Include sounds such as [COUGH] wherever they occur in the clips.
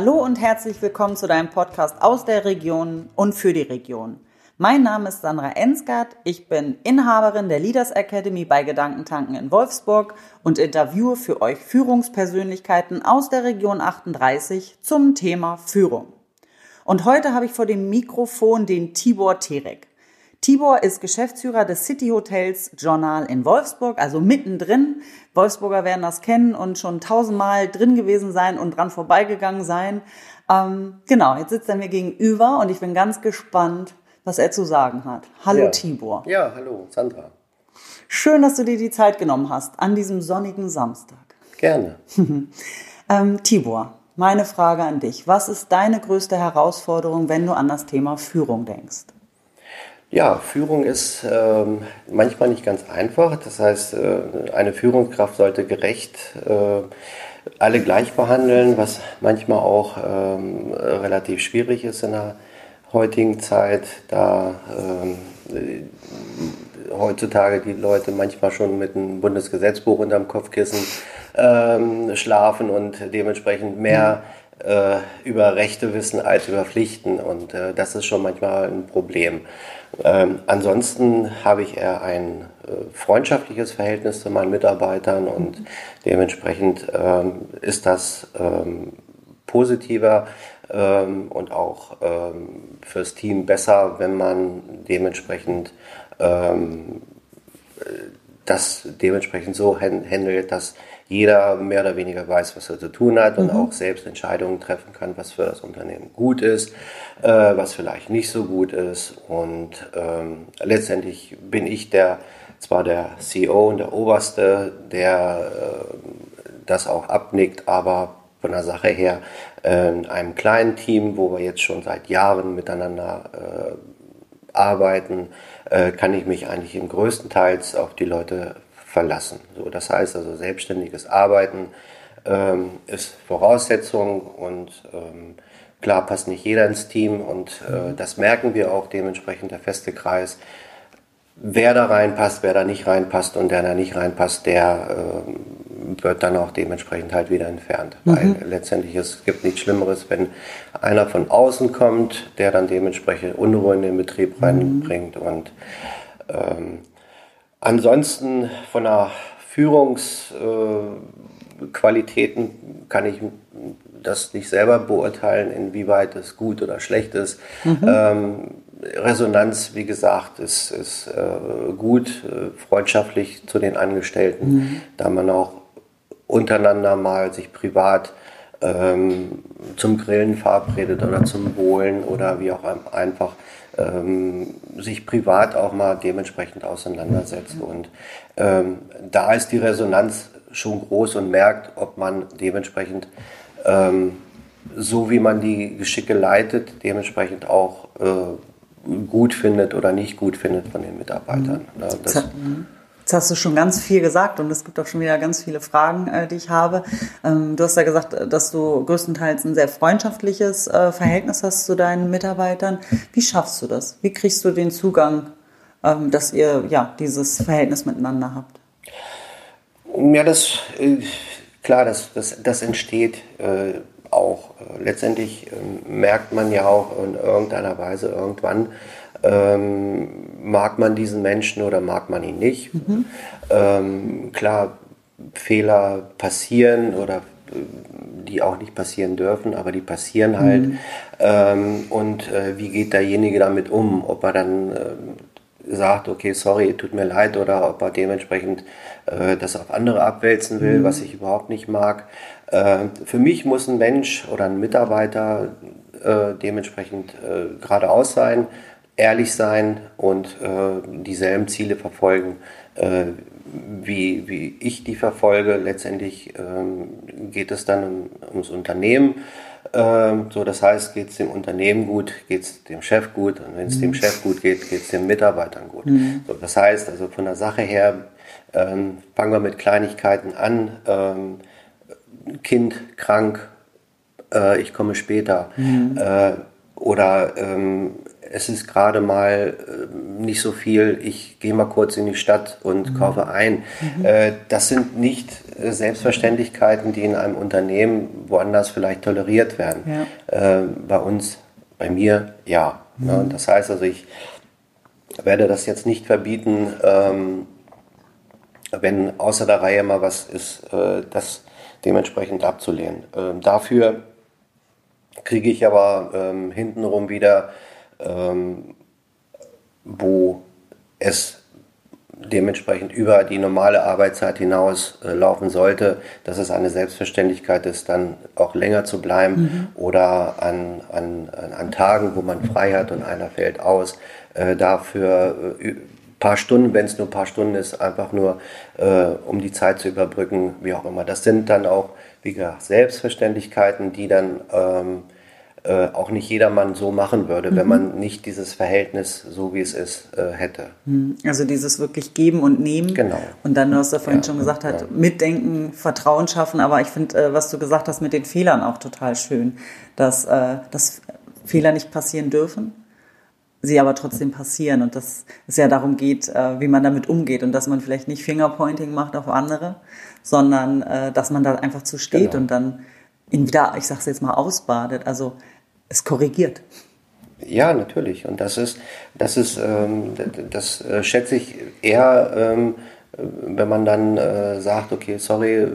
Hallo und herzlich willkommen zu deinem Podcast aus der Region und für die Region. Mein Name ist Sandra Ensgard, ich bin Inhaberin der Leaders Academy bei Gedankentanken in Wolfsburg und interviewe für euch Führungspersönlichkeiten aus der Region 38 zum Thema Führung. Und heute habe ich vor dem Mikrofon den Tibor Terek. Tibor ist Geschäftsführer des City Hotels Journal in Wolfsburg, also mittendrin. Wolfsburger werden das kennen und schon tausendmal drin gewesen sein und dran vorbeigegangen sein. Ähm, genau, jetzt sitzt er mir gegenüber und ich bin ganz gespannt, was er zu sagen hat. Hallo ja. Tibor. Ja, hallo Sandra. Schön, dass du dir die Zeit genommen hast an diesem sonnigen Samstag. Gerne. [LAUGHS] ähm, Tibor, meine Frage an dich. Was ist deine größte Herausforderung, wenn du an das Thema Führung denkst? Ja, Führung ist ähm, manchmal nicht ganz einfach. Das heißt, äh, eine Führungskraft sollte gerecht äh, alle gleich behandeln, was manchmal auch ähm, relativ schwierig ist in der heutigen Zeit, da äh, heutzutage die Leute manchmal schon mit einem Bundesgesetzbuch unterm Kopfkissen ähm, schlafen und dementsprechend mehr äh, über Rechte wissen als über Pflichten. Und äh, das ist schon manchmal ein Problem. Ähm, ansonsten habe ich eher ein äh, freundschaftliches Verhältnis zu meinen Mitarbeitern und dementsprechend ähm, ist das ähm, positiver ähm, und auch ähm, fürs Team besser, wenn man dementsprechend ähm, das dementsprechend so handelt, dass jeder mehr oder weniger weiß, was er zu tun hat und mhm. auch selbst Entscheidungen treffen kann, was für das Unternehmen gut ist, äh, was vielleicht nicht so gut ist. Und ähm, letztendlich bin ich der zwar der CEO und der Oberste, der äh, das auch abnickt, aber von der Sache her äh, in einem kleinen Team, wo wir jetzt schon seit Jahren miteinander äh, arbeiten, äh, kann ich mich eigentlich im größten Teils auf die Leute verlassen. So, das heißt also, selbstständiges Arbeiten ähm, ist Voraussetzung und ähm, klar passt nicht jeder ins Team und äh, das merken wir auch dementsprechend der feste Kreis. Wer da reinpasst, wer da nicht reinpasst und der da nicht reinpasst, der wird dann auch dementsprechend halt wieder entfernt. Mhm. Weil letztendlich es gibt nichts Schlimmeres, wenn einer von außen kommt, der dann dementsprechend Unruhe in den Betrieb reinbringt und ähm, Ansonsten von der Führungsqualitäten äh, kann ich das nicht selber beurteilen, inwieweit es gut oder schlecht ist. Mhm. Ähm, Resonanz, wie gesagt, ist, ist äh, gut, äh, freundschaftlich zu den Angestellten, mhm. da man auch untereinander mal sich privat ähm, zum Grillen verabredet oder zum Bohlen oder wie auch einfach ähm, sich privat auch mal dementsprechend auseinandersetzt. Und ähm, da ist die Resonanz schon groß und merkt, ob man dementsprechend ähm, so wie man die Geschicke leitet, dementsprechend auch äh, gut findet oder nicht gut findet von den Mitarbeitern. Mhm. Das, Jetzt hast du schon ganz viel gesagt und es gibt auch schon wieder ganz viele Fragen, äh, die ich habe. Ähm, du hast ja gesagt, dass du größtenteils ein sehr freundschaftliches äh, Verhältnis hast zu deinen Mitarbeitern. Wie schaffst du das? Wie kriegst du den Zugang, ähm, dass ihr ja dieses Verhältnis miteinander habt? Ja, das äh, klar, das, das, das entsteht äh, auch. Letztendlich äh, merkt man ja auch in irgendeiner Weise irgendwann, ähm, mag man diesen Menschen oder mag man ihn nicht? Mhm. Ähm, klar, Fehler passieren oder äh, die auch nicht passieren dürfen, aber die passieren halt. Mhm. Ähm, und äh, wie geht derjenige damit um? Ob er dann äh, sagt, okay, sorry, tut mir leid, oder ob er dementsprechend äh, das auf andere abwälzen will, mhm. was ich überhaupt nicht mag. Äh, für mich muss ein Mensch oder ein Mitarbeiter äh, dementsprechend geradeaus sein ehrlich sein und äh, dieselben Ziele verfolgen, äh, wie, wie ich die verfolge. Letztendlich ähm, geht es dann um, ums Unternehmen. Ähm, so, das heißt, geht es dem Unternehmen gut, geht es dem Chef gut und wenn es mhm. dem Chef gut geht, geht es den Mitarbeitern gut. Mhm. So, das heißt, also von der Sache her ähm, fangen wir mit Kleinigkeiten an. Ähm, kind krank, äh, ich komme später. Mhm. Äh, oder ähm, es ist gerade mal nicht so viel, ich gehe mal kurz in die Stadt und mhm. kaufe ein. Mhm. Äh, das sind nicht äh, Selbstverständlichkeiten, die in einem Unternehmen woanders vielleicht toleriert werden. Ja. Äh, bei uns, bei mir, ja. Mhm. ja. Das heißt also, ich werde das jetzt nicht verbieten, ähm, wenn außer der Reihe mal was ist, äh, das dementsprechend abzulehnen. Ähm, dafür kriege ich aber ähm, hintenrum wieder, ähm, wo es dementsprechend über die normale Arbeitszeit hinaus äh, laufen sollte, dass es eine Selbstverständlichkeit ist, dann auch länger zu bleiben mhm. oder an, an, an Tagen, wo man frei hat und einer fällt aus, äh, dafür äh, paar Stunden, wenn es nur ein paar Stunden ist, einfach nur, äh, um die Zeit zu überbrücken, wie auch immer. Das sind dann auch, wie gesagt, Selbstverständlichkeiten, die dann ähm, äh, auch nicht jedermann so machen würde, mhm. wenn man nicht dieses Verhältnis, so wie es ist, äh, hätte. Mhm. Also dieses wirklich Geben und Nehmen. Genau. Und dann, du hast ja vorhin ja, schon gesagt, halt, ja. mitdenken, Vertrauen schaffen. Aber ich finde, äh, was du gesagt hast mit den Fehlern auch total schön, dass, dass Fehler nicht passieren dürfen sie aber trotzdem passieren und dass es ja darum geht, wie man damit umgeht und dass man vielleicht nicht Fingerpointing macht auf andere, sondern dass man da einfach zu steht genau. und dann ihn wieder, ich sag's jetzt mal, ausbadet, also es korrigiert. Ja, natürlich. Und das ist, das ist, ähm, das äh, schätze ich eher, ähm, wenn man dann äh, sagt, okay, sorry,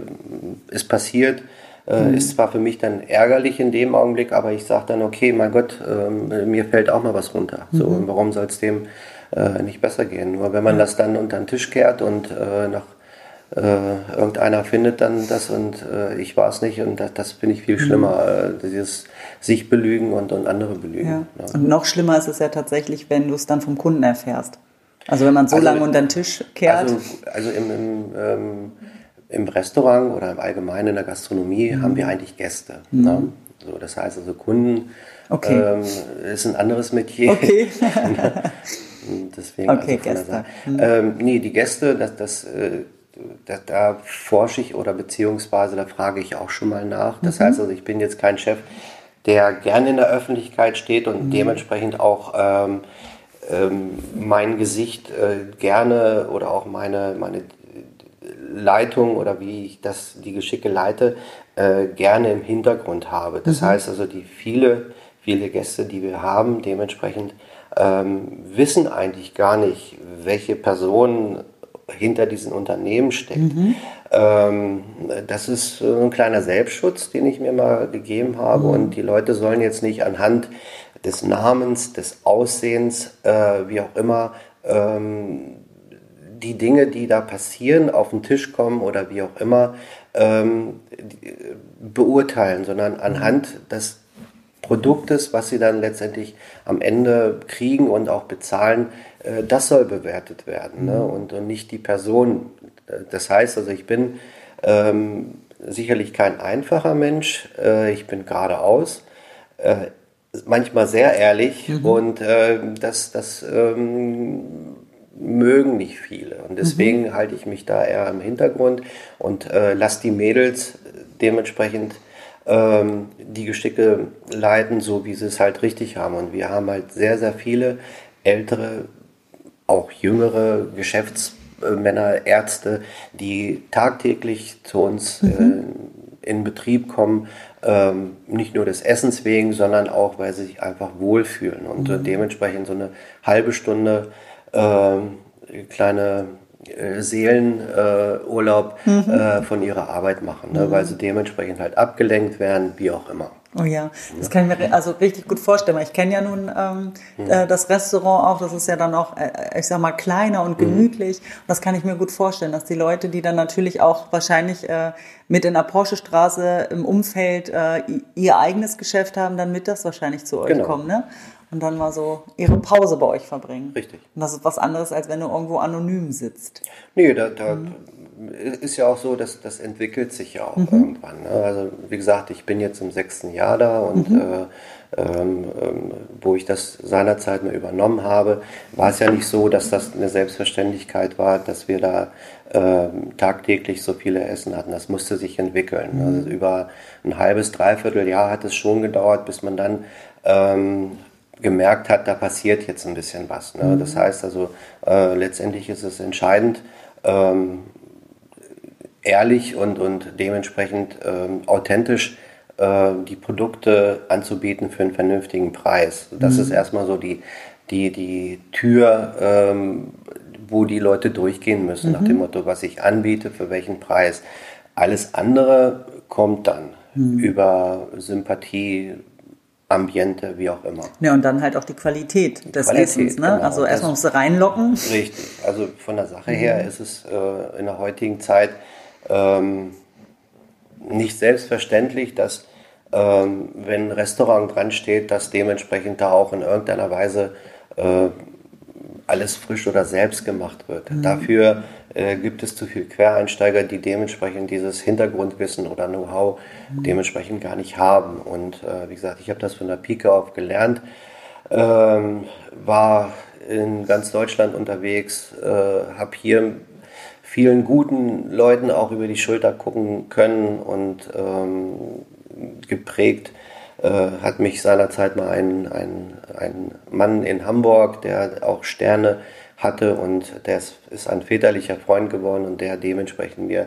ist passiert, äh, mhm. Ist zwar für mich dann ärgerlich in dem Augenblick, aber ich sage dann, okay, mein Gott, äh, mir fällt auch mal was runter. Mhm. So, warum soll es dem äh, nicht besser gehen? Nur wenn man das dann unter den Tisch kehrt und äh, nach äh, irgendeiner findet dann das und äh, ich war es nicht und das, das finde ich viel mhm. schlimmer, dieses sich belügen und, und andere belügen. Ja. Ja. Und noch schlimmer ist es ja tatsächlich, wenn du es dann vom Kunden erfährst. Also wenn man so also, lange unter den Tisch kehrt. Also, also im, im ähm, im Restaurant oder im Allgemeinen in der Gastronomie mhm. haben wir eigentlich Gäste. Mhm. Ne? So, das heißt also Kunden okay. ähm, ist ein anderes Metier. Okay. [LAUGHS] Deswegen okay, also Gäste. Mhm. Ähm, nee, die Gäste, das, das, äh, da, da, forsche ich oder beziehungsweise da frage ich auch schon mal nach. Das mhm. heißt also, ich bin jetzt kein Chef, der gerne in der Öffentlichkeit steht und mhm. dementsprechend auch ähm, ähm, mein Gesicht äh, gerne oder auch meine, meine Leitung oder wie ich das, die Geschicke leite, äh, gerne im Hintergrund habe. Das mhm. heißt also, die viele, viele Gäste, die wir haben, dementsprechend ähm, wissen eigentlich gar nicht, welche Person hinter diesen Unternehmen steckt. Mhm. Ähm, das ist ein kleiner Selbstschutz, den ich mir mal gegeben habe. Mhm. Und die Leute sollen jetzt nicht anhand des Namens, des Aussehens, äh, wie auch immer, ähm, die Dinge, die da passieren, auf den Tisch kommen oder wie auch immer, ähm, beurteilen, sondern anhand des Produktes, was sie dann letztendlich am Ende kriegen und auch bezahlen, äh, das soll bewertet werden ne? Mhm. und, und, nicht die Person. Das heißt also, ich bin ähm, sicherlich kein einfacher Mensch, äh, ich bin geradeaus. Äh, manchmal sehr ehrlich mhm. und äh, das, das ähm, mögen nicht viele. Und deswegen mhm. halte ich mich da eher im Hintergrund und äh, lasse die Mädels dementsprechend ähm, die Geschicke leiten, so wie sie es halt richtig haben. Und wir haben halt sehr, sehr viele ältere, auch jüngere Geschäftsmänner, Ärzte, die tagtäglich zu uns mhm. äh, in Betrieb kommen, ähm, nicht nur des Essens wegen, sondern auch, weil sie sich einfach wohlfühlen und mhm. dementsprechend so eine halbe Stunde äh, kleine äh, Seelenurlaub äh, mhm. äh, von ihrer Arbeit machen, ne? Mhm. weil sie dementsprechend halt abgelenkt werden, wie auch immer. Oh ja, das kann ich mir also richtig gut vorstellen. Ich kenne ja nun ähm, mhm. äh, das Restaurant auch, das ist ja dann auch, äh, ich sag mal, kleiner und mhm. gemütlich. Und das kann ich mir gut vorstellen, dass die Leute, die dann natürlich auch wahrscheinlich äh, mit in der Porsche-Straße im Umfeld äh, ihr eigenes Geschäft haben, dann mit das wahrscheinlich zu euch genau. kommen. Ne? und dann mal so ihre Pause bei euch verbringen. Richtig. Und das ist was anderes, als wenn du irgendwo anonym sitzt. Nee, da, da mhm. Ist ja auch so, dass das entwickelt sich ja auch mhm. irgendwann. Ne? Also wie gesagt, ich bin jetzt im sechsten Jahr da und mhm. äh, ähm, ähm, wo ich das seinerzeit mal übernommen habe, war es ja nicht so, dass das eine Selbstverständlichkeit war, dass wir da ähm, tagtäglich so viele Essen hatten. Das musste sich entwickeln. Mhm. Also über ein halbes, dreiviertel Jahr hat es schon gedauert, bis man dann ähm, gemerkt hat, da passiert jetzt ein bisschen was. Ne? Mhm. Das heißt also, äh, letztendlich ist es entscheidend, ähm, ehrlich und, und dementsprechend ähm, authentisch äh, die Produkte anzubieten für einen vernünftigen Preis. Das mhm. ist erstmal so die, die, die Tür, ähm, wo die Leute durchgehen müssen, mhm. nach dem Motto, was ich anbiete, für welchen Preis. Alles andere kommt dann mhm. über Sympathie, Ambiente, wie auch immer. Ja, und dann halt auch die Qualität die des Qualität, Essens. Ne? Genau. Also erstmal musst du reinlocken. Richtig. Also von der Sache her mhm. ist es äh, in der heutigen Zeit ähm, nicht selbstverständlich, dass ähm, wenn ein Restaurant dran steht, dass dementsprechend da auch in irgendeiner Weise äh, alles frisch oder selbst gemacht wird. Mhm. Dafür äh, gibt es zu viele Quereinsteiger, die dementsprechend dieses Hintergrundwissen oder Know-how mhm. dementsprechend gar nicht haben. Und äh, wie gesagt, ich habe das von der Pike auf gelernt, ähm, war in ganz Deutschland unterwegs, äh, habe hier vielen guten Leuten auch über die Schulter gucken können und ähm, geprägt äh, hat mich seinerzeit mal ein, ein, ein Mann in Hamburg, der auch Sterne hatte und der ist, ist ein väterlicher Freund geworden und der dementsprechend mir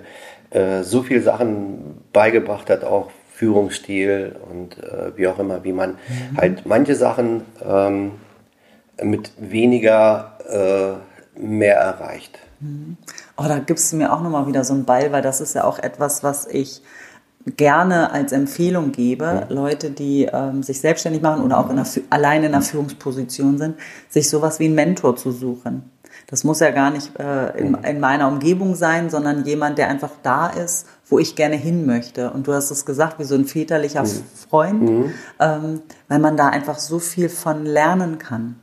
äh, so viele Sachen beigebracht hat, auch Führungsstil und äh, wie auch immer, wie man mhm. halt manche Sachen ähm, mit weniger äh, mehr erreicht. Mhm. Oh, da gibst du mir auch nochmal wieder so einen Ball, weil das ist ja auch etwas, was ich gerne als Empfehlung gebe, Leute, die ähm, sich selbstständig machen oder auch in einer, alleine in einer Führungsposition sind, sich sowas wie einen Mentor zu suchen. Das muss ja gar nicht äh, in, in, meiner Umgebung sein, sondern jemand, der einfach da ist, wo ich gerne hin möchte. Und du hast es gesagt, wie so ein väterlicher mhm. Freund, mhm. Ähm, weil man da einfach so viel von lernen kann.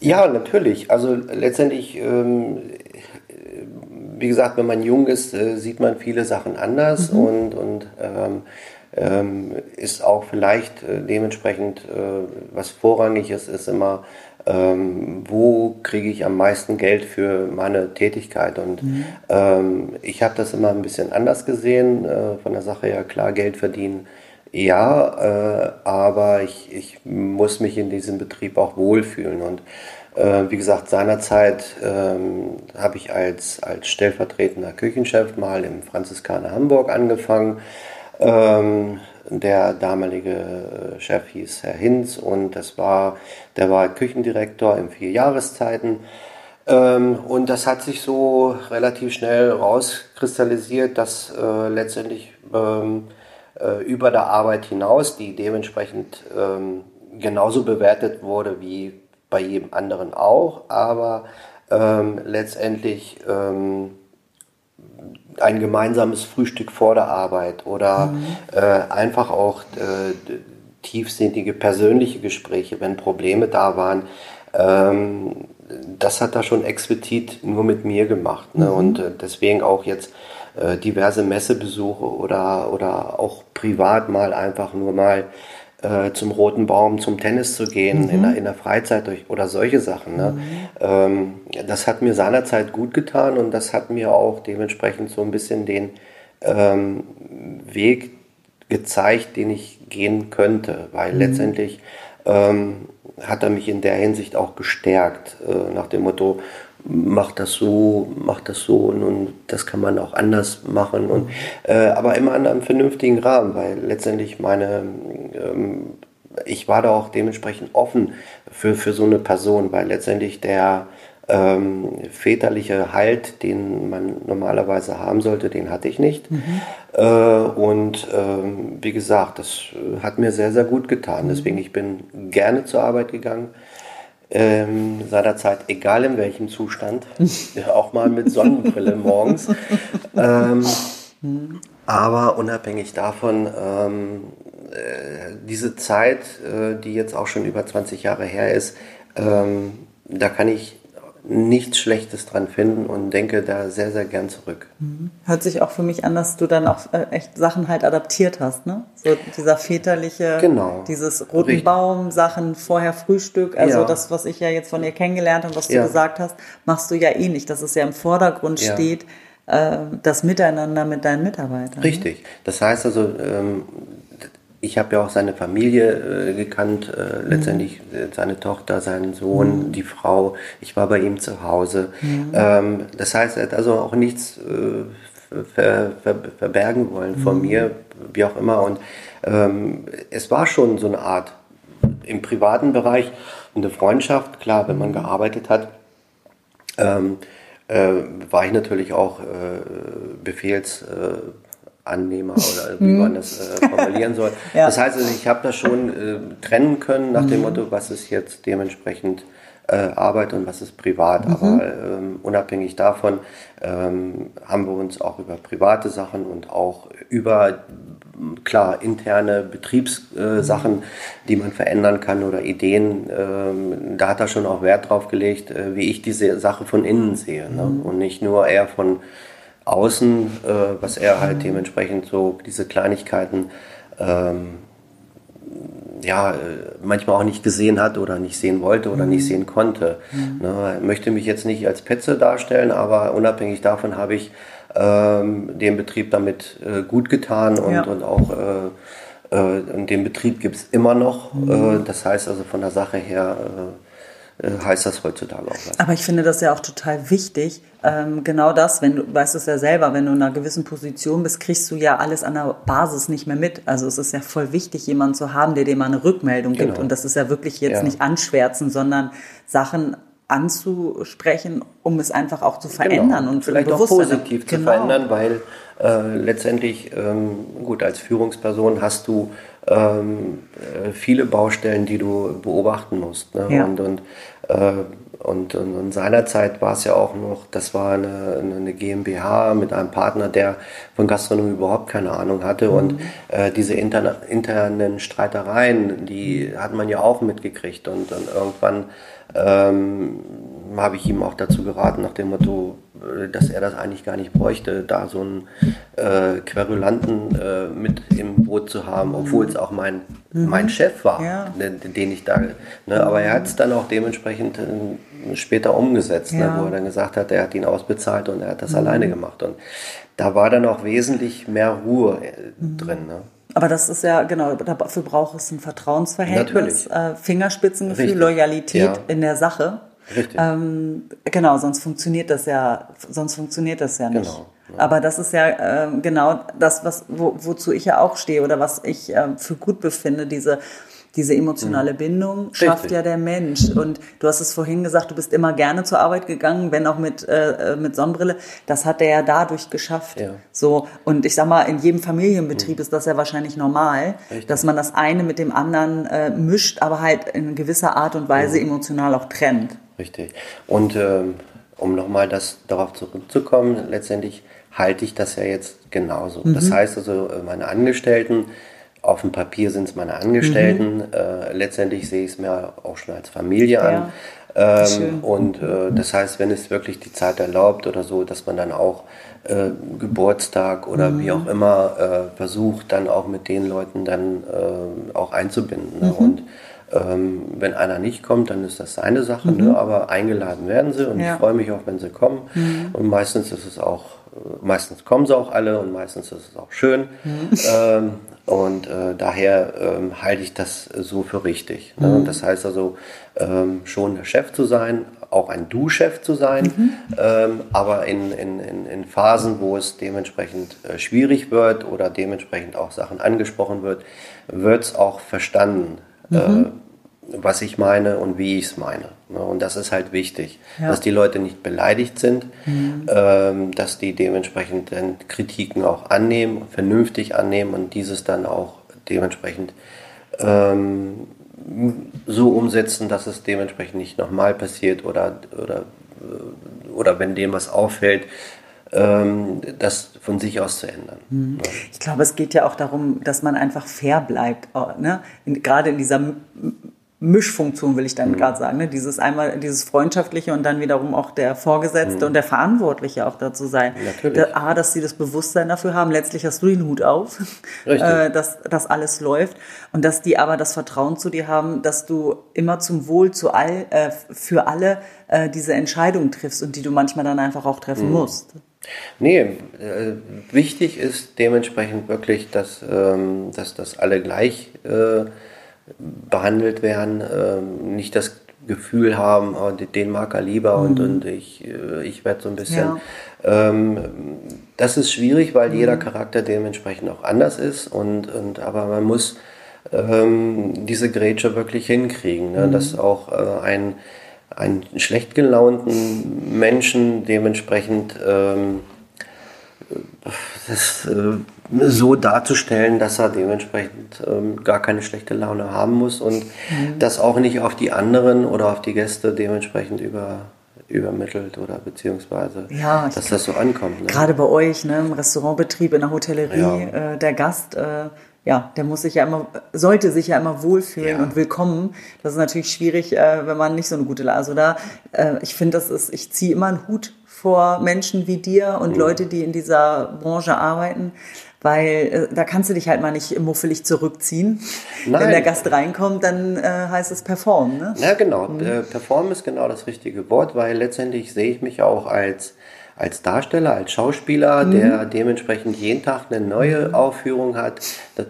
Ja, natürlich. Also letztendlich ähm, wie gesagt, wenn man jung ist, äh, sieht man viele Sachen anders mhm. und, und ähm, ähm, ist auch vielleicht äh, dementsprechend, äh, was vorrangig ist, ist immer, ähm, wo kriege ich am meisten Geld für meine Tätigkeit. Und mhm. ähm, ich habe das immer ein bisschen anders gesehen, äh, von der Sache her klar, Geld verdienen. Ja, äh, aber ich, ich muss mich in diesem Betrieb auch wohlfühlen. Und äh, wie gesagt, seinerzeit ähm, habe ich als, als stellvertretender Küchenchef mal im Franziskaner Hamburg angefangen. Ähm, der damalige äh, Chef hieß Herr Hinz und das war, der war Küchendirektor in vier Jahreszeiten. Ähm, und das hat sich so relativ schnell rauskristallisiert, dass äh, letztendlich ähm, äh, über der Arbeit hinaus, die dementsprechend ähm, genauso bewertet wurde wie bei jedem anderen auch, aber ähm, letztendlich ähm, ein gemeinsames Frühstück vor der Arbeit oder mhm. äh, einfach auch äh, tiefsinnige persönliche Gespräche, wenn Probleme da waren. Ähm, das hat er schon explizit nur mit mir gemacht. Ne? Mhm. Und äh, deswegen auch jetzt äh, diverse Messebesuche oder, oder auch privat mal einfach nur mal äh, zum Roten Baum, zum Tennis zu gehen, mhm. in, der, in der Freizeit durch, oder solche Sachen. Ne? Mhm. Ähm, das hat mir seinerzeit gut getan und das hat mir auch dementsprechend so ein bisschen den ähm, Weg gezeigt, den ich gehen könnte, weil mhm. letztendlich ähm, hat er mich in der Hinsicht auch gestärkt, äh, nach dem Motto, mach das so, mach das so und das kann man auch anders machen und äh, aber immer in einem vernünftigen Rahmen, weil letztendlich meine ähm, ich war da auch dementsprechend offen für, für so eine Person, weil letztendlich der ähm, väterliche Halt, den man normalerweise haben sollte, den hatte ich nicht. Mhm. Äh, und ähm, wie gesagt, das hat mir sehr, sehr gut getan. Deswegen, ich bin gerne zur Arbeit gegangen ähm, seinerzeit, egal in welchem Zustand, [LAUGHS] auch mal mit Sonnenbrille morgens. Ähm, aber unabhängig davon, ähm, äh, diese Zeit, äh, die jetzt auch schon über 20 Jahre her ist, ähm, da kann ich nichts Schlechtes dran finden und denke da sehr, sehr gern zurück. Mhm. Hört sich auch für mich an, dass du dann auch äh, echt Sachen halt adaptiert hast, ne? So dieser väterliche, genau. dieses roten Baum, Sachen vorher Frühstück, also ja. das, was ich ja jetzt von dir kennengelernt habe, was du ja. gesagt hast, machst du ja eh nicht, dass es ja im Vordergrund ja. steht, äh, das Miteinander mit deinen Mitarbeitern. Richtig. Das heißt also, ähm, ich habe ja auch seine Familie äh, gekannt, äh, letztendlich äh, seine Tochter, seinen Sohn, mhm. die Frau. Ich war bei ihm zu Hause. Mhm. Ähm, das heißt, er hat also auch nichts äh, ver, ver, verbergen wollen von mhm. mir, wie auch immer. Und ähm, es war schon so eine Art im privaten Bereich eine Freundschaft. Klar, wenn man mhm. gearbeitet hat, ähm, äh, war ich natürlich auch äh, Befehls Annehmer [LAUGHS] oder wie man das äh, formulieren soll. [LAUGHS] ja. Das heißt, also, ich habe das schon äh, trennen können nach dem mhm. Motto, was ist jetzt dementsprechend äh, Arbeit und was ist privat. Mhm. Aber ähm, unabhängig davon ähm, haben wir uns auch über private Sachen und auch über klar interne Betriebssachen, mhm. die man verändern kann oder Ideen. Ähm, da hat er schon auch Wert drauf gelegt, äh, wie ich diese Sache von innen sehe ne? Mhm. und nicht nur eher von außen, äh, was er halt dementsprechend so diese Kleinigkeiten ähm, ja, äh, manchmal auch nicht gesehen hat oder nicht sehen wollte oder mhm. nicht sehen konnte. Mhm. Ne, möchte mich jetzt nicht als Petze darstellen, aber unabhängig davon habe ich ähm, dem Betrieb damit äh, gut getan und, ja. und auch äh, äh, den Betrieb gibt es immer noch. Mhm. Äh, das heißt also von der Sache her äh, heißt das heutzutage auch was. Aber ich finde das ja auch total wichtig. Ähm, genau das, wenn du weißt es ja selber, wenn du in einer gewissen Position bist, kriegst du ja alles an der Basis nicht mehr mit. Also es ist ja voll wichtig, jemanden zu haben, der dir mal eine Rückmeldung genau. gibt. Und das ist ja wirklich jetzt ja. nicht anschwärzen, sondern Sachen anzusprechen, um es einfach auch zu genau. verändern genau. und vielleicht auch positiv genau. zu verändern, weil äh, letztendlich ähm, gut als Führungsperson hast du ähm, äh, viele Baustellen, die du beobachten musst. Ne? Ja. Und, und, äh, und, und, und seinerzeit war es ja auch noch, das war eine, eine GmbH mit einem Partner, der von Gastronomie überhaupt keine Ahnung hatte. Mhm. Und äh, diese interne, internen Streitereien, die hat man ja auch mitgekriegt. Und, und irgendwann ähm, habe ich ihm auch dazu geraten, nach dem Motto, äh, dass er das eigentlich gar nicht bräuchte, da so einen äh, Querulanten äh, mit im Boot zu haben, obwohl es auch mein, mhm. mein Chef war, ja. den, den, ich da. Ne, aber er hat es dann auch dementsprechend äh, später umgesetzt, ne, ja. ne, wo er dann gesagt hat, er hat ihn ausbezahlt und er hat das mhm. alleine gemacht. Und da war dann auch wesentlich mehr Ruhe äh, mhm. drin. Ne? Aber das ist ja, genau, dafür braucht es ein Vertrauensverhältnis, äh, Fingerspitzengefühl, Richtig. Loyalität ja. in der Sache. Richtig. Ähm, genau, sonst funktioniert das ja, sonst funktioniert das ja nicht. Genau. Ja. Aber das ist ja äh, genau das, was, wo, wozu ich ja auch stehe oder was ich äh, für gut befinde, diese diese emotionale mhm. Bindung schafft Richtig. ja der Mensch. Und du hast es vorhin gesagt, du bist immer gerne zur Arbeit gegangen, wenn auch mit, äh, mit Sonnenbrille. Das hat er ja dadurch geschafft. Ja. So, und ich sag mal, in jedem Familienbetrieb mhm. ist das ja wahrscheinlich normal, Richtig. dass man das eine mit dem anderen äh, mischt, aber halt in gewisser Art und Weise mhm. emotional auch trennt. Richtig. Und ähm, um nochmal das darauf zurückzukommen, letztendlich halte ich das ja jetzt genauso. Mhm. Das heißt also, äh, meine Angestellten, auf dem Papier sind es meine Angestellten, mhm. äh, letztendlich sehe ich es mir auch schon als Familie ja. an. Ähm, und äh, das heißt, wenn es wirklich die Zeit erlaubt oder so, dass man dann auch äh, Geburtstag oder mhm. wie auch immer äh, versucht, dann auch mit den Leuten dann äh, auch einzubinden. Ne? Mhm. Und ähm, wenn einer nicht kommt, dann ist das seine Sache, ne? mhm. aber eingeladen werden sie und ja. ich freue mich auch, wenn sie kommen. Mhm. Und meistens ist es auch, äh, meistens kommen sie auch alle und meistens ist es auch schön. Mhm. Ähm, und äh, daher ähm, halte ich das so für richtig. Ne? Mhm. Das heißt also, ähm, schon der Chef zu sein, auch ein Du-Chef zu sein, mhm. ähm, aber in, in, in, in, Phasen, wo es dementsprechend äh, schwierig wird oder dementsprechend auch Sachen angesprochen wird, wird es auch verstanden. Mhm. Äh, was ich meine und wie ich es meine. Ne? Und das ist halt wichtig, ja. dass die Leute nicht beleidigt sind, mhm. ähm, dass die dementsprechend dann Kritiken auch annehmen, vernünftig annehmen und dieses dann auch dementsprechend ähm, so umsetzen, dass es dementsprechend nicht nochmal passiert oder, oder, äh, oder wenn dem was auffällt, das von sich aus zu ändern. Mhm. Ich glaube, es geht ja auch darum, dass man einfach fair bleibt, ne? gerade in dieser Mischfunktion, will ich dann mhm. gerade sagen. Ne? Dieses einmal, dieses Freundschaftliche und dann wiederum auch der Vorgesetzte mhm. und der Verantwortliche auch dazu sein. Natürlich. Da, A, dass sie das Bewusstsein dafür haben, letztlich hast du den Hut auf, [LAUGHS] äh, dass das alles läuft. Und dass die aber das Vertrauen zu dir haben, dass du immer zum Wohl zu all, äh, für alle äh, diese Entscheidung triffst und die du manchmal dann einfach auch treffen mhm. musst. Nee, äh, wichtig ist dementsprechend wirklich, dass, ähm, dass das alle gleich äh, behandelt werden, ähm, nicht das Gefühl haben, oh, den mag er lieber mhm. und, und ich, äh, ich werde so ein bisschen. Ja. Ähm, das ist schwierig, weil mhm. jeder Charakter dementsprechend auch anders ist und, und aber man muss ähm, diese Grätsche wirklich hinkriegen, ne? Mhm. dass auch äh, ein, einen schlecht gelaunten Menschen dementsprechend ähm, das, äh, so darzustellen, dass er dementsprechend ähm, gar keine schlechte Laune haben muss und mhm. das auch nicht auf die anderen oder auf die Gäste dementsprechend über, übermittelt oder beziehungsweise, ja, dass das so ankommt. Ne? Gerade bei euch, ne, im Restaurantbetrieb, in der Hotellerie, ja. äh, der Gast, äh, ja, der muss sich ja immer, sollte sich ja immer wohlfühlen ja. und willkommen. Das ist natürlich schwierig, äh, wenn man nicht so eine gute, also da, äh, ich finde, das ist, ich ziehe immer einen Hut vor Menschen wie dir und mhm. Leute, die in dieser Branche arbeiten, weil äh, da kannst du dich halt mal nicht muffelig zurückziehen. Nein. Wenn der Gast reinkommt, dann äh, heißt es performen. Ne? Ja, genau. Mhm. Äh, performen ist genau das richtige Wort, weil letztendlich sehe ich mich auch als als Darsteller, als Schauspieler, mhm. der dementsprechend jeden Tag eine neue mhm. Aufführung hat.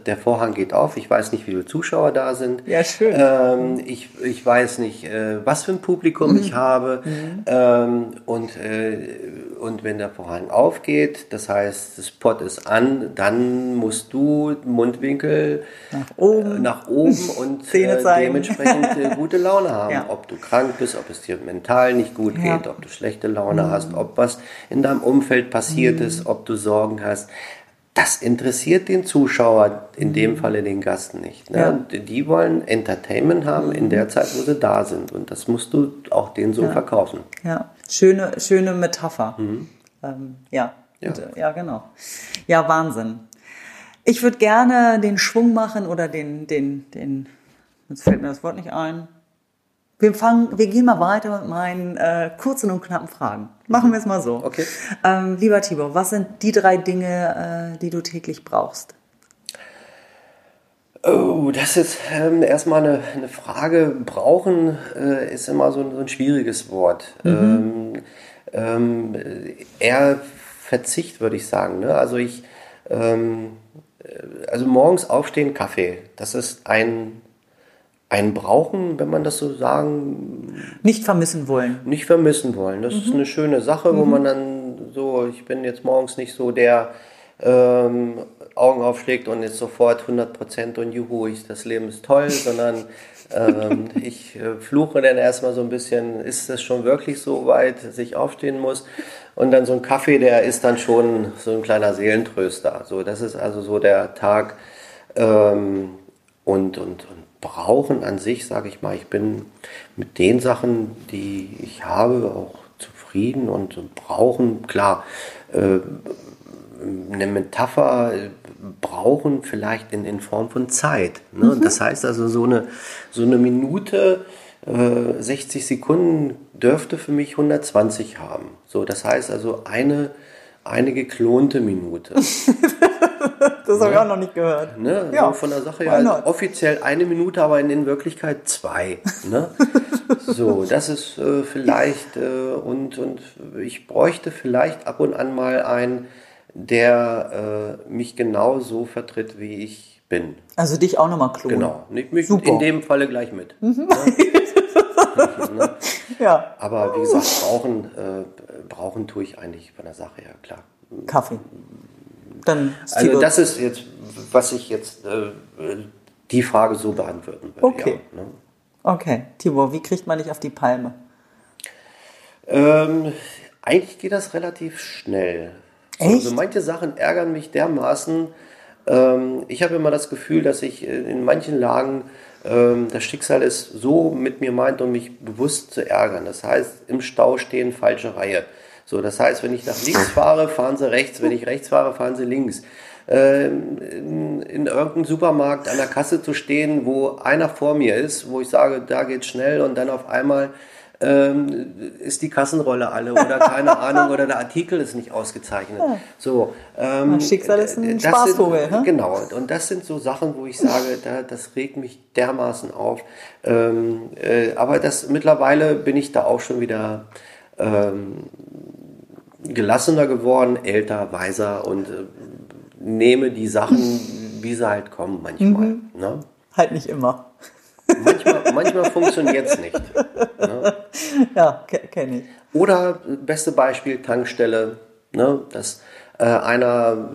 Der Vorhang geht auf. Ich weiß nicht, wie viele Zuschauer da sind. Ja, schön. Ähm, ich, ich weiß nicht, äh, was für ein Publikum mhm. ich habe. Mhm. Ähm, und, äh, und wenn der Vorhang aufgeht, das heißt, das Spot ist an, dann musst du Mundwinkel nach oben, äh, nach oben [LAUGHS] und äh, dementsprechend äh, [LAUGHS] gute Laune haben. Ja. Ob du krank bist, ob es dir mental nicht gut geht, ja. ob du schlechte Laune mhm. hast, ob was in deinem Umfeld passiert mhm. ist, ob du Sorgen hast. Das interessiert den Zuschauer, in dem mhm. Falle den Gast nicht. Ne? Ja. Die wollen Entertainment haben in der Zeit, wo sie da sind. Und das musst du auch denen so verkaufen. Ja, schöne, schöne Metapher. Mhm. Ähm, ja. Ja. Und, ja, genau. Ja, Wahnsinn. Ich würde gerne den Schwung machen oder den, den, den, jetzt fällt mir das Wort nicht ein, wir fangen, wir gehen mal weiter mit meinen äh, kurzen und knappen Fragen. Machen wir es mal so. Okay. Ähm, lieber Tibor, was sind die drei Dinge, äh, die du täglich brauchst? Oh, das ist ähm, erstmal eine, eine, Frage. Brauchen äh, ist immer so ein, so ein schwieriges Wort. Mhm. Ähm, ähm, eher Verzicht, würde ich sagen. Ne? Also ich, ähm, äh, also morgens aufstehen, Kaffee. Das ist ein ein Brauchen, wenn man das so sagen. Nicht vermissen wollen. Nicht vermissen wollen. Das mhm. ist eine schöne Sache, wo mhm. man dann so, ich bin jetzt morgens nicht so der ähm, Augen aufschlägt und jetzt sofort 100% und juhu, ich, das Leben ist toll, sondern ähm, [LAUGHS] ich äh, fluche dann erstmal so ein bisschen, ist es schon wirklich so weit, dass ich aufstehen muss? Und dann so ein Kaffee, der ist dann schon so ein kleiner Seelentröster. So, das ist also so der Tag ähm, und, und, und Brauchen an sich, sage ich mal, ich bin mit den Sachen, die ich habe, auch zufrieden und brauchen, klar, äh, eine Metapher brauchen vielleicht in, in Form von Zeit. Ne? Mhm. Das heißt also, so eine, so eine Minute, äh, 60 Sekunden dürfte für mich 120 haben. So, das heißt also eine, eine geklonte Minute. [LAUGHS] das habe ich auch noch nicht gehört. Ne? Ja. So von der Sache her offiziell eine Minute, aber in, Wirklichkeit zwei. Ne? [LAUGHS] so, das ist äh, vielleicht, äh, und, und ich bräuchte vielleicht ab und an mal einen, der äh, mich genau so vertritt, wie ich bin. Also dich auch nochmal klonen. Genau, mich Super. in dem Falle gleich mit. Mhm. Ne? ne? [LAUGHS] ja. Aber wie gesagt, brauchen, äh, brauchen tue ich eigentlich von der Sache her, klar. Kaffee dann also das ist jetzt, was ich jetzt äh, die Frage so beantworten würde. Okay. Ja, ne? Okay, Tibor, wie kriegt man dich auf die Palme? Ähm, eigentlich geht das relativ schnell. Echt? Also manche Sachen ärgern mich dermaßen. Ähm, ich habe immer das Gefühl, dass ich in manchen Lagen ähm, das Schicksal es so mit mir meint, um mich bewusst zu ärgern. Das heißt, im Stau stehen, falsche Reihe. So, das heißt, wenn ich nach links fahre, fahren sie rechts, wenn ich rechts fahre, fahren sie links. äh, in, in irgendeinem Supermarkt an der Kasse zu stehen, wo einer vor mir ist, wo ich sage, da geht's schnell und dann auf einmal ähm, ist die Kassenrolle alle oder keine [LAUGHS] Ahnung oder der Artikel ist nicht ausgezeichnet. Ja. So, ähm, Schicksal ist ein Spaßvogel. ne? Genau, und das sind so Sachen, wo ich sage, da, das regt mich dermaßen auf. Ähm, äh, aber das mittlerweile bin ich da auch schon wieder ähm, gelassener geworden, älter, weiser und äh, nehme die Sachen, [LAUGHS] wie sie halt kommen manchmal. Mhm. Ne? Halt nicht immer. Manchmal, manchmal funktioniert es nicht. Ne? [LAUGHS] [LAUGHS] Ja, kenne ich. Oder beste Beispiel Tankstelle, ne? dass äh, einer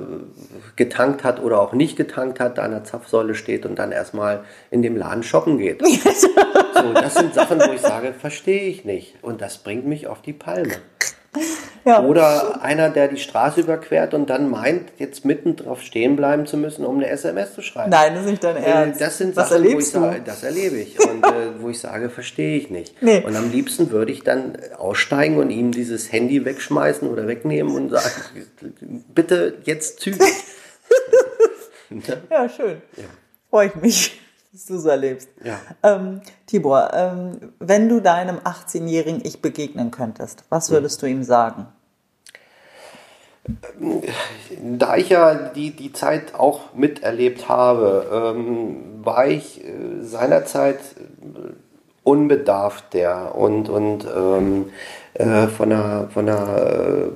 getankt hat oder auch nicht getankt hat, da an der Zapfsäule steht und dann erstmal in dem Laden shoppen geht. [LAUGHS] so, das sind Sachen, wo ich sage, verstehe ich nicht. Und das bringt mich auf die Palme. [LAUGHS] Ja. Oder einer, der die Straße überquert und dann meint, jetzt mitten drauf stehen bleiben zu müssen, um eine SMS zu schreiben. Nein, das ist nicht dein äh, Ernst. Das sind Was Sachen, wo ich sage, das erlebe ich. Und äh, [LAUGHS] wo ich sage, verstehe ich nicht. Nee. Und am liebsten würde ich dann aussteigen und ihm dieses Handy wegschmeißen oder wegnehmen und sagen, [LAUGHS] bitte jetzt zügig. ja, schön. Ja. Freue ich mich dass du so erlebst. Ja. Ähm, Tibor, ähm, wenn du deinem 18-jährigen Ich begegnen könntest, was würdest du ihm sagen? Da ich ja die, die Zeit auch miterlebt habe, ähm, war ich äh, seinerzeit unbedarft der und, und ähm, äh, von der, von der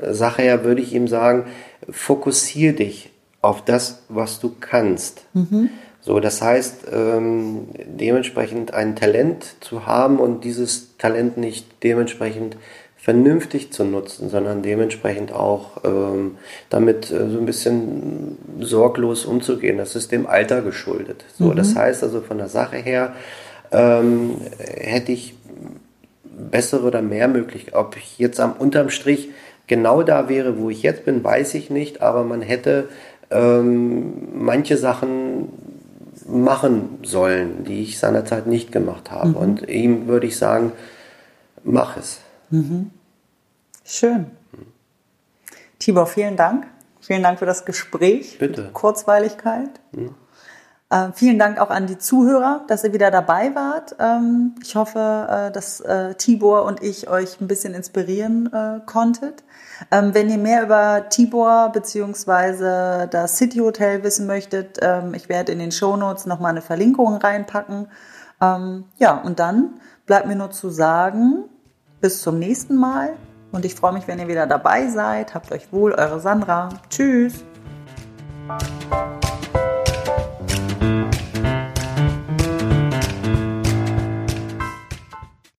äh, Sache her würde ich ihm sagen, fokussier dich auf das, was du kannst. Mhm. So, das heißt, ähm, dementsprechend ein Talent zu haben und dieses Talent nicht dementsprechend vernünftig zu nutzen, sondern dementsprechend auch ähm, damit äh, so ein bisschen sorglos umzugehen. Das ist dem Alter geschuldet. So, mhm. das heißt also von der Sache her ähm, hätte ich bessere oder mehr Möglichkeiten. Ob ich jetzt am unterm Strich genau da wäre, wo ich jetzt bin, weiß ich nicht, aber man hätte ähm, manche Sachen machen sollen, die ich seinerzeit nicht gemacht habe. Mhm. Und ihm würde ich sagen, mach es. Mhm. Schön. Tibor, vielen Dank. Vielen Dank für das Gespräch. Bitte. Kurzweiligkeit. Mhm. Äh, vielen Dank auch an die Zuhörer, dass ihr wieder dabei wart. Ähm, ich hoffe, äh, dass äh, Tibor und ich euch ein bisschen inspirieren äh, konntet. Ähm, wenn ihr mehr über Tibor bzw. das City Hotel wissen möchtet, ähm, ich werde in den Show Notes nochmal eine Verlinkung reinpacken. Ähm, ja, und dann bleibt mir nur zu sagen, bis zum nächsten Mal. Und ich freue mich, wenn ihr wieder dabei seid. Habt euch wohl, eure Sandra. Tschüss.